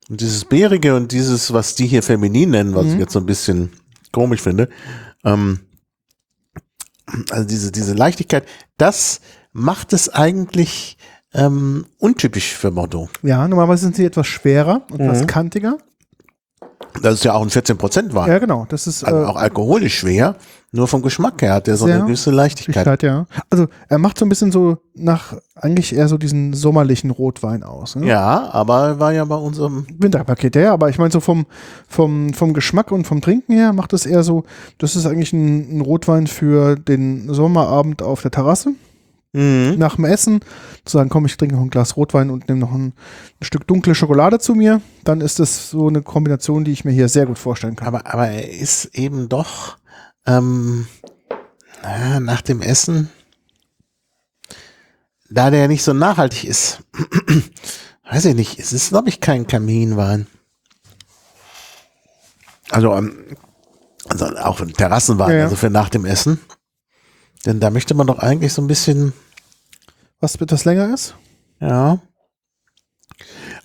Speaker 2: Und dieses Beerige und dieses, was die hier feminin nennen, was
Speaker 1: Mhm.
Speaker 2: ich jetzt so ein bisschen komisch finde, ähm, also diese, diese Leichtigkeit, das macht es eigentlich ähm, untypisch für Bordeaux.
Speaker 1: ja, normalerweise sind sie etwas schwerer und etwas
Speaker 2: Mhm.
Speaker 1: kantiger.
Speaker 2: Das ist ja auch ein 14% Wein.
Speaker 1: Ja, genau. Das ist
Speaker 2: Also
Speaker 1: äh,
Speaker 2: auch alkoholisch schwer, nur vom Geschmack her hat er so eine gewisse Leichtigkeit.
Speaker 1: Leichtigkeit, ja. Also er macht so ein bisschen so nach eigentlich eher so diesen sommerlichen Rotwein aus. Ne?
Speaker 2: Ja, aber war ja bei unserem
Speaker 1: Winterpaket, ja, aber ich meine so vom, vom, vom Geschmack und vom Trinken her macht es eher so, das ist eigentlich ein, ein Rotwein für den Sommerabend auf der Terrasse.
Speaker 2: Mhm.
Speaker 1: Nach dem Essen zu sagen, komm, ich trinke noch ein Glas Rotwein und nehme noch ein, ein Stück dunkle Schokolade zu mir, dann ist das so eine Kombination, die ich mir hier sehr gut vorstellen kann.
Speaker 2: Aber, aber er ist eben doch ähm, na, nach dem Essen, da der nicht so nachhaltig ist, weiß ich nicht, es ist, glaube ich, kein Kaminwein. Also, ähm, also auch ein Terrassenwein,
Speaker 1: Ja, ja.
Speaker 2: also für nach dem Essen. Denn da möchte man doch eigentlich so ein bisschen
Speaker 1: Was etwas länger ist?
Speaker 2: Ja.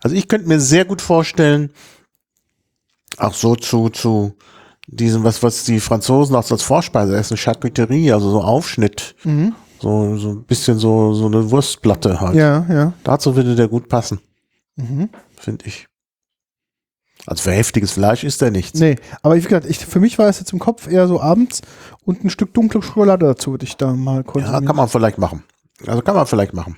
Speaker 2: Also ich könnte mir sehr gut vorstellen, auch so zu, zu diesem, was, was die Franzosen auch so als Vorspeise essen, Charcuterie, also so Aufschnitt,
Speaker 1: Mhm.
Speaker 2: so, so ein bisschen so, so eine Wurstplatte halt.
Speaker 1: Ja, ja.
Speaker 2: Dazu würde der gut passen,
Speaker 1: Mhm.
Speaker 2: finde ich. Also für heftiges Fleisch ist der nichts.
Speaker 1: Nee, aber wie gesagt, ich, für mich war es jetzt im Kopf eher so abends und ein Stück dunkle Schokolade dazu würde ich da mal
Speaker 2: Ja,
Speaker 1: konsumieren.
Speaker 2: kann man vielleicht machen. Also kann man vielleicht machen.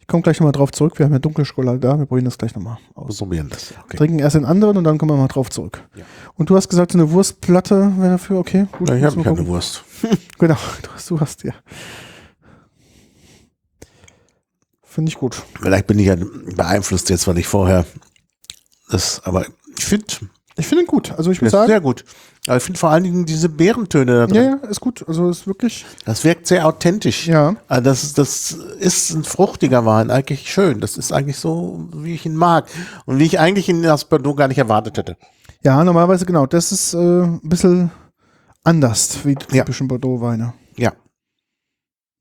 Speaker 1: ich komme gleich nochmal drauf zurück. Wir haben ja dunkle Schokolade da. Wir probieren das gleich nochmal aus.
Speaker 2: Probieren das. Okay.
Speaker 1: Trinken erst den anderen und dann kommen wir mal drauf zurück.
Speaker 2: Ja.
Speaker 1: Und du hast gesagt, so eine Wurstplatte wäre dafür okay. Gut,
Speaker 2: Ja, ich habe keine. Wurst.
Speaker 1: Genau, du hast, du hast ja. Finde ich gut.
Speaker 2: Vielleicht bin ich ja beeinflusst jetzt, weil ich vorher das, aber ich finde,
Speaker 1: Ich finde ihn gut. Also ich
Speaker 2: ist
Speaker 1: sagen,
Speaker 2: sehr gut. Aber ich finde vor allen Dingen diese Beerentöne da drin.
Speaker 1: ja, ja, ist gut. Also ist wirklich,
Speaker 2: Das wirkt sehr authentisch.
Speaker 1: ja.
Speaker 2: Also das, das ist ein fruchtiger Wein, eigentlich schön. Das ist eigentlich so, wie ich ihn mag. Und wie ich eigentlich ihn aus Bordeaux gar nicht erwartet hätte.
Speaker 1: Ja, normalerweise genau. Das ist äh, ein bisschen anders wie die
Speaker 2: Ja.
Speaker 1: typischen Bordeaux-Weine.
Speaker 2: Ja.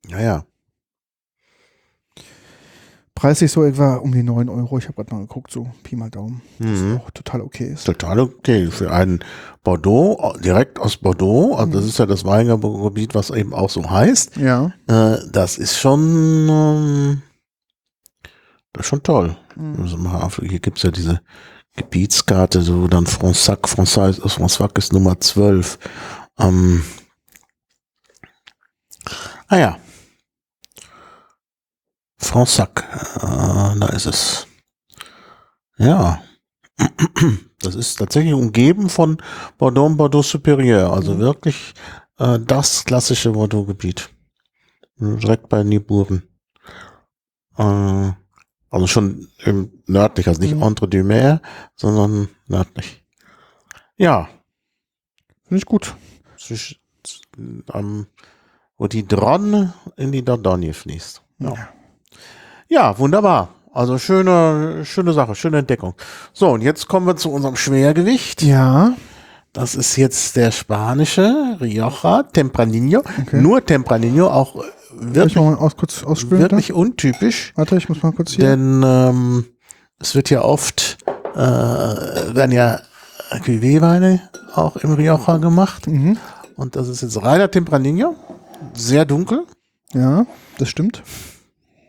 Speaker 2: Ja, ja.
Speaker 1: Preislich so etwa um die 9 Euro. Ich habe gerade mal geguckt, so Pi mal Daumen.
Speaker 2: Mhm.
Speaker 1: Auch total okay ist.
Speaker 2: Total okay. Für einen Bordeaux, direkt aus Bordeaux, also
Speaker 1: Mhm.
Speaker 2: das ist ja das Weingebiet, was eben auch so heißt.
Speaker 1: Ja.
Speaker 2: Äh, das ist schon, ähm, das ist schon toll.
Speaker 1: Mhm.
Speaker 2: Also mal hier gibt's ja diese Gebietskarte, so dann Fronsac, Fronsac, Fronsac ist Nummer 12. Ähm, ah ja. Fronsac, äh, da ist es. Ja. Das ist tatsächlich umgeben von Bordeaux Bordeaux Superieur, also
Speaker 1: Mhm.
Speaker 2: wirklich äh, das klassische Bordeaux-Gebiet. Direkt bei Niburen. Äh, also schon im nördlich, also nicht
Speaker 1: Mhm.
Speaker 2: entre du Mer, sondern nördlich. Ja,
Speaker 1: Finde ich gut.
Speaker 2: zwischen, ähm, wo die Dronne in die Dordogne fließt. Ja. ja, wunderbar. Also schöne, schöne Sache, schöne Entdeckung. So, und jetzt kommen wir zu unserem Schwergewicht.
Speaker 1: Ja.
Speaker 2: Das ist jetzt der spanische Rioja Tempranillo.
Speaker 1: Okay.
Speaker 2: Nur Tempranillo, auch äh, wirklich,
Speaker 1: aus, kurz
Speaker 2: wirklich untypisch.
Speaker 1: Warte, ich muss mal kurz hier.
Speaker 2: Denn ähm, es wird ja oft, äh, werden ja Cuvée-Weine auch im Rioja gemacht.
Speaker 1: Mhm.
Speaker 2: Und das ist jetzt reiner Tempranillo. Sehr dunkel.
Speaker 1: Ja, das stimmt.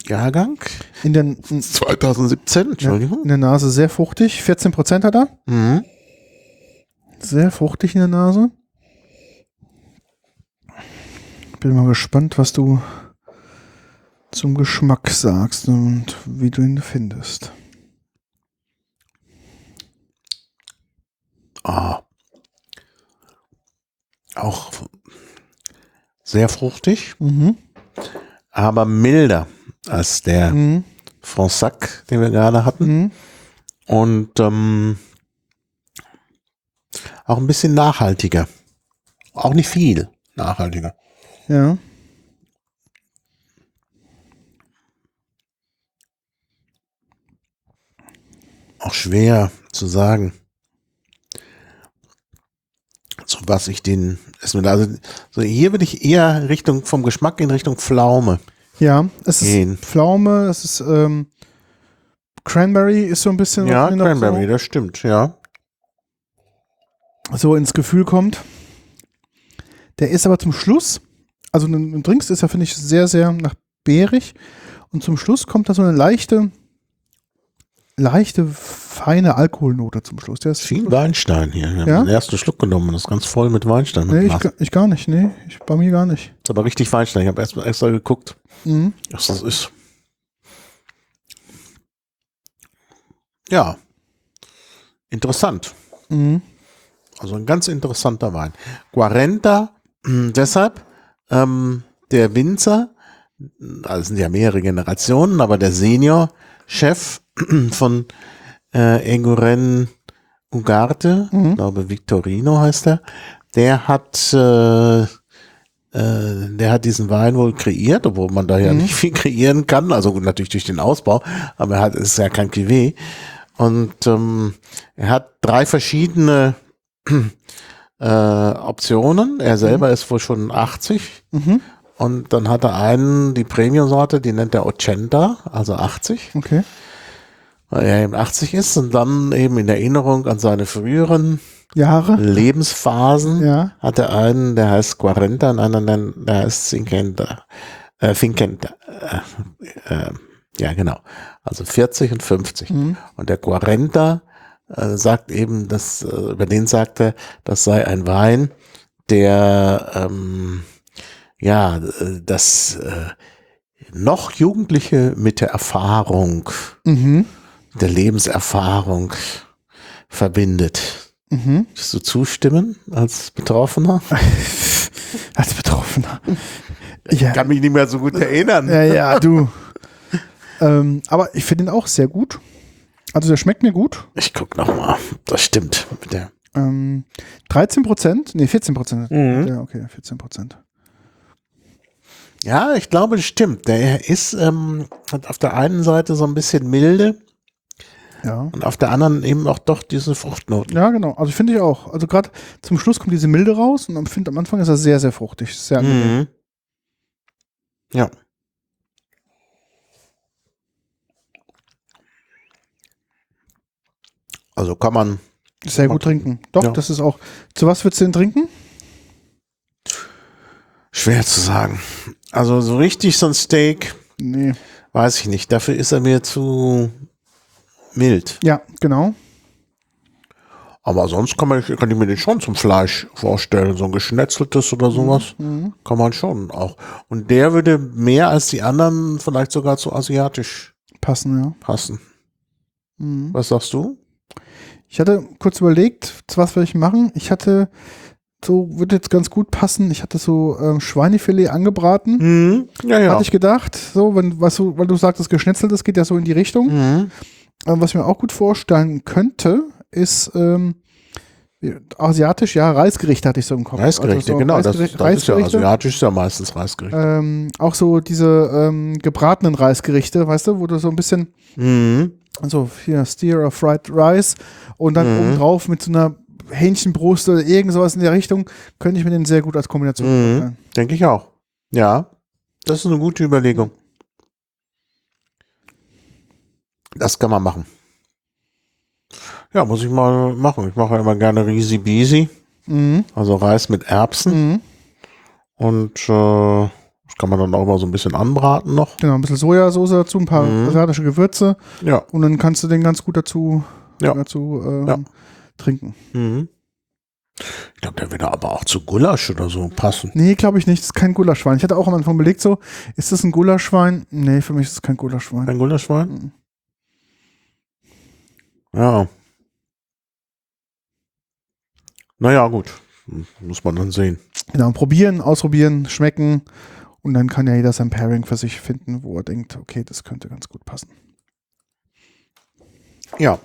Speaker 2: Jahrgang.
Speaker 1: In der, in,
Speaker 2: 2017,
Speaker 1: ja,
Speaker 2: Entschuldigung.
Speaker 1: in der Nase sehr fruchtig. 14% hat er.
Speaker 2: Mhm.
Speaker 1: Sehr fruchtig in der Nase. Bin mal gespannt, was du zum Geschmack sagst und wie du ihn findest.
Speaker 2: Ah. Auch sehr fruchtig.
Speaker 1: Mhm.
Speaker 2: aber milder als der
Speaker 1: Mhm.
Speaker 2: Fronsac, den wir gerade hatten.
Speaker 1: Mhm.
Speaker 2: Und ähm, auch ein bisschen nachhaltiger. Auch nicht viel nachhaltiger.
Speaker 1: Ja.
Speaker 2: Auch schwer zu sagen. So was ich den, also, so hier würde ich eher Richtung, vom Geschmack in Richtung Pflaume.
Speaker 1: Ja, es ist
Speaker 2: Gehen.
Speaker 1: Pflaume, es ist ähm, Cranberry ist so ein bisschen,
Speaker 2: Ja, Cranberry, das stimmt, ja.
Speaker 1: so, so ins Gefühl kommt. Der ist aber zum Schluss, also ein Drinks ist ja, finde ich, sehr, sehr nach beerig. Und zum Schluss kommt da so eine leichte, leichte, feine Alkoholnote zum Schluss. Der ist
Speaker 2: Viel Weinstein hier. Wir haben
Speaker 1: Ja?
Speaker 2: den ersten Schluck genommen und das ist ganz voll mit Weinstein.
Speaker 1: Nee, ich, ich gar nicht, nee, ich, bei mir gar nicht.
Speaker 2: ist aber richtig Weinstein. Ich habe erst mal extra geguckt,
Speaker 1: Mhm.
Speaker 2: was das ist. Ja. Interessant.
Speaker 1: Mhm.
Speaker 2: Also ein ganz interessanter Wein. Guarenta, mh, deshalb, ähm, der Winzer, also sind ja mehrere Generationen, aber der Senior-Chef von äh, Eguren Ugarte,
Speaker 1: Mhm.
Speaker 2: ich glaube Victorino heißt er, der hat, äh, äh, der hat diesen Wein wohl kreiert, obwohl man da ja
Speaker 1: Mhm.
Speaker 2: nicht viel kreieren kann, also gut, natürlich durch den Ausbau, aber er hat, es ist ja kein Cuvée. Und ähm, er hat drei verschiedene äh, Optionen. Er selber ist wohl schon 80.
Speaker 1: Mhm.
Speaker 2: Und dann hat er einen, die Premium-Sorte, die nennt er Ochenta, also 80,
Speaker 1: Okay.
Speaker 2: weil er eben 80 ist. Und dann eben in Erinnerung an seine früheren
Speaker 1: Jahre.
Speaker 2: Lebensphasen
Speaker 1: Ja.
Speaker 2: hat er einen, der heißt Quarenta und einen, der- der heißt Cinquenta. Äh, Fincenta. Äh, äh, ja, genau. Also 40 und 50.
Speaker 1: Mhm.
Speaker 2: Und der Quarenta äh, sagt eben, dass, äh, über den sagt er, das sei ein Wein, der ähm, ja, äh, das äh, noch Jugendliche mit der Erfahrung,
Speaker 1: Mhm.
Speaker 2: der Lebenserfahrung verbindet.
Speaker 1: Mhm.
Speaker 2: Würdest du zustimmen als Betroffener?
Speaker 1: Als Betroffener. Ja,
Speaker 2: kann mich nicht mehr so gut erinnern.
Speaker 1: ja, ja, du. ähm, aber ich finde ihn auch sehr gut. Also der schmeckt mir gut.
Speaker 2: Ich guck noch mal. Das stimmt. Mit der
Speaker 1: Ähm, 13 Prozent, nee, 14 Prozent.
Speaker 2: Mhm.
Speaker 1: Ja, okay, 14 Prozent.
Speaker 2: Ja, ich glaube, das stimmt. Der ist ähm, hat auf der einen Seite so ein bisschen milde
Speaker 1: Ja.
Speaker 2: und auf der anderen eben auch doch diese Fruchtnoten.
Speaker 1: Ja, genau. Also finde ich auch. Also gerade zum Schluss kommt diese Milde raus und am, find, am Anfang ist er sehr, sehr fruchtig. Sehr angenehm.
Speaker 2: Mhm. Ja. Also kann man
Speaker 1: Sehr gut trinken. Doch,
Speaker 2: Ja.
Speaker 1: das ist auch. Zu was würdest du denn trinken?
Speaker 2: schwer zu sagen. Also so richtig so ein Steak,
Speaker 1: Nee.
Speaker 2: weiß ich nicht. Dafür ist er mir zu mild.
Speaker 1: Ja, genau.
Speaker 2: Aber sonst kann, man, kann ich mir den schon zum Fleisch vorstellen. So ein geschnetzeltes oder sowas.
Speaker 1: Mhm.
Speaker 2: Kann man schon auch. Und der würde mehr als die anderen vielleicht sogar zu asiatisch
Speaker 1: Passen, ja.
Speaker 2: passen.
Speaker 1: Mhm.
Speaker 2: Was sagst du?
Speaker 1: Ich hatte kurz überlegt, zu was will ich machen. Ich hatte so, würde jetzt ganz gut passen. Ich hatte so ähm, Schweinefilet angebraten.
Speaker 2: Mhm. Ja, ja.
Speaker 1: Hatte ich gedacht, so, wenn, was du, weil du sagtest, geschnetzelt, das geht ja so in die Richtung.
Speaker 2: Mhm.
Speaker 1: Ähm, was ich mir auch gut vorstellen könnte, ist ähm, asiatisch, ja, Reisgerichte hatte ich so im Kopf.
Speaker 2: Reisgerichte,
Speaker 1: Also so
Speaker 2: genau. Das,
Speaker 1: Reisgerichte,
Speaker 2: das ist ja asiatisch, ist ja meistens Reisgerichte.
Speaker 1: Ähm, auch so diese ähm, gebratenen Reisgerichte, weißt du, wo du so ein bisschen,
Speaker 2: Mhm.
Speaker 1: also hier Steer or Fried Rice und dann
Speaker 2: Mhm.
Speaker 1: obendrauf mit so einer Hähnchenbrust oder irgend sowas in der Richtung, könnte ich mir den sehr gut als Kombination
Speaker 2: Mhm.
Speaker 1: vorstellen.
Speaker 2: Denke ich auch. Ja, das ist eine gute Überlegung. Das kann man machen. Ja, muss ich mal machen. Ich mache immer gerne Risi Bisi,
Speaker 1: Mhm.
Speaker 2: also Reis mit Erbsen.
Speaker 1: Mhm.
Speaker 2: Und äh, das kann man dann auch mal so ein bisschen anbraten noch.
Speaker 1: Genau, ein bisschen Sojasauce dazu, ein paar
Speaker 2: Mhm.
Speaker 1: asiatische Gewürze
Speaker 2: Ja.
Speaker 1: und dann kannst du den ganz gut dazu,
Speaker 2: Ja.
Speaker 1: dazu ähm,
Speaker 2: Ja.
Speaker 1: Trinken.
Speaker 2: Mhm. Ich glaube, der würde aber auch zu Gulasch oder so passen.
Speaker 1: Nee, glaube ich nicht. Das ist kein Gulaschwein. Ich hatte auch am Anfang überlegt, so, ist das ein Gulaschwein? Nee, für mich ist es kein Gulaschwein.
Speaker 2: Ein Gulaschwein?
Speaker 1: Mhm.
Speaker 2: Ja. Naja, gut. Muss man dann sehen.
Speaker 1: Genau, probieren, ausprobieren, schmecken Und dann kann ja jeder sein Pairing für sich finden, wo er denkt, okay, das könnte ganz gut passen.
Speaker 2: Ja.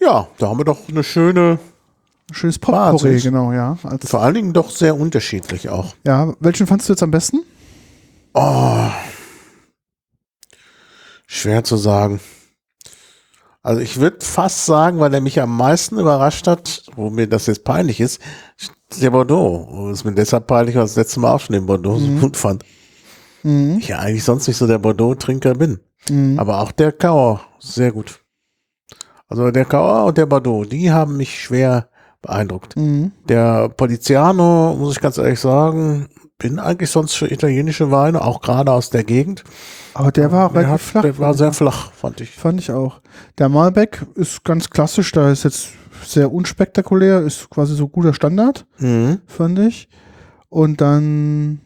Speaker 2: Ja, da haben wir doch eine schöne,
Speaker 1: Schönes Potpourri, genau, ja. Als,
Speaker 2: vor allen Dingen doch sehr unterschiedlich auch.
Speaker 1: ja, welchen fandst du jetzt am besten?
Speaker 2: Oh. Schwer zu sagen. Also ich würde fast sagen, weil er mich am meisten überrascht hat, wo mir das jetzt peinlich ist, der Bordeaux. Und es ist mir deshalb peinlich, weil ich das letzte Mal auch schon den Bordeaux so gut fand.
Speaker 1: Mhm.
Speaker 2: Ich ja eigentlich sonst nicht so der Bordeaux-Trinker bin.
Speaker 1: Mhm.
Speaker 2: Aber auch der Cahors, sehr gut. Also der Cahors und der Bordeaux, die haben mich schwer beeindruckt.
Speaker 1: Mhm.
Speaker 2: Der Poliziano, muss ich ganz ehrlich sagen, bin eigentlich sonst für italienische Weine, auch gerade aus der Gegend.
Speaker 1: Aber der war
Speaker 2: Der,
Speaker 1: relativ
Speaker 2: hat,
Speaker 1: flach.
Speaker 2: der war sehr flach, fand ich.
Speaker 1: Fand ich auch. Der Malbec ist ganz klassisch, da ist jetzt sehr unspektakulär, ist quasi so guter Standard,
Speaker 2: Mhm.
Speaker 1: fand ich. Und dann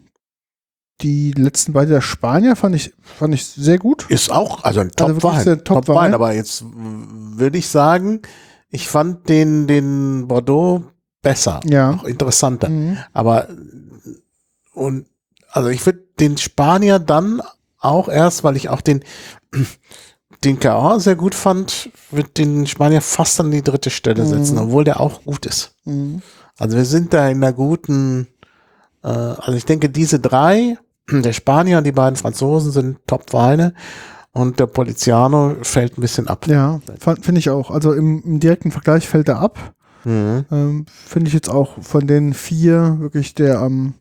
Speaker 1: die letzten beiden der Spanier fand ich, fand ich sehr gut.
Speaker 2: Ist auch, also ein
Speaker 1: Also
Speaker 2: Top-Wein.
Speaker 1: sehr Top-Wein.
Speaker 2: Top-Wein, aber jetzt würde ich sagen, ich fand den, den Bordeaux besser,
Speaker 1: Ja.
Speaker 2: auch interessanter.
Speaker 1: Mhm.
Speaker 2: Aber und also ich würde den Spanier dann auch erst, weil ich auch den den Cahors sehr gut fand, würde den Spanier fast an die dritte Stelle setzen,
Speaker 1: Mhm.
Speaker 2: obwohl der auch gut ist.
Speaker 1: Mhm.
Speaker 2: Also wir sind da in einer guten, äh, also ich denke diese drei, der Spanier und die beiden Franzosen sind Top-Weine und der Poliziano fällt ein bisschen ab.
Speaker 1: Ja, finde ich auch. Also im, im direkten Vergleich fällt er ab.
Speaker 2: Mhm.
Speaker 1: Ähm, finde ich jetzt auch von den vier wirklich der am,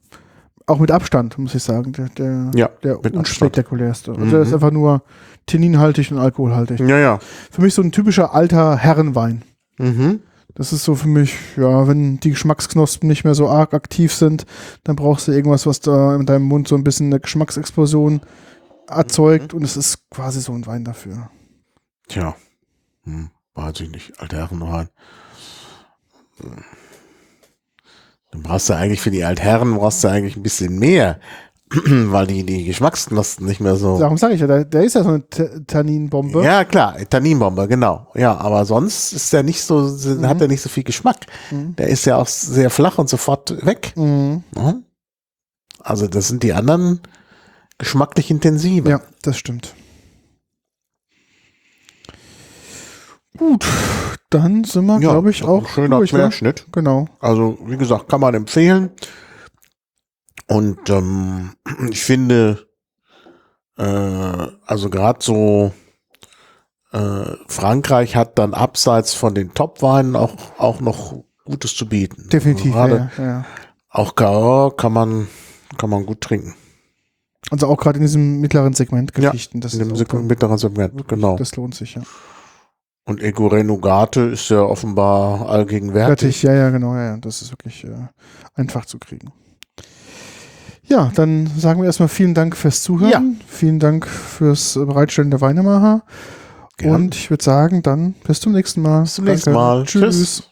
Speaker 1: auch mit Abstand, muss ich sagen, der, der,
Speaker 2: Ja,
Speaker 1: der unspektakulärste. Also
Speaker 2: Mhm.
Speaker 1: der ist einfach nur tanninhaltig und alkoholhaltig.
Speaker 2: Ja, ja.
Speaker 1: Für mich so ein typischer alter Herrenwein.
Speaker 2: Mhm.
Speaker 1: Das ist so für mich, ja, wenn die Geschmacksknospen nicht mehr so arg aktiv sind, dann brauchst du irgendwas, was da in deinem Mund so ein bisschen eine Geschmacksexplosion erzeugt und es ist quasi so ein Wein dafür.
Speaker 2: Tja, hm, weiß ich nicht, alter Herrenwein. Hm. Dann brauchst du eigentlich für die Altherren brauchst du eigentlich ein bisschen mehr, weil die, die Geschmacksknospen nicht mehr so.
Speaker 1: Darum sage ich ja, der, der ist ja so eine T- Tanninbombe.
Speaker 2: Ja, klar, Tanninbombe, genau. Ja, aber sonst ist der nicht so, hat er nicht so viel Geschmack.
Speaker 1: Mhm.
Speaker 2: Der ist ja auch sehr flach und sofort weg.
Speaker 1: Mhm.
Speaker 2: ne? Also das sind die anderen geschmacklich intensiver.
Speaker 1: Ja, das stimmt. Gut, dann sind wir,
Speaker 2: Ja,
Speaker 1: glaube ich,
Speaker 2: ein
Speaker 1: auch
Speaker 2: schöner
Speaker 1: durch, ne?
Speaker 2: Querschnitt.
Speaker 1: Genau.
Speaker 2: Also, wie gesagt, kann man empfehlen. Und ähm, ich finde, äh, also gerade so äh, Frankreich hat dann abseits von den Top-Weinen auch, auch noch Gutes zu bieten.
Speaker 1: Definitiv.
Speaker 2: Also
Speaker 1: Ja, ja, ja.
Speaker 2: auch Cahors kann man, kann man gut trinken.
Speaker 1: Also auch gerade in diesem mittleren Segment Geschichten. das,
Speaker 2: In dem Sek- mittleren Segment, genau.
Speaker 1: das lohnt sich, ja.
Speaker 2: Und Egore Nugate ist ja offenbar allgegenwärtig.
Speaker 1: Fertig, ja, ja, genau, ja, ja. Das ist wirklich äh, einfach zu kriegen. Ja, dann sagen wir erstmal vielen Dank fürs Zuhören. Vielen Dank fürs Bereitstellen der Weinemacher. Und ich würde sagen, dann bis zum nächsten Mal.
Speaker 2: Bis zum nächsten Mal.
Speaker 1: Tschüss.
Speaker 2: Tschüss.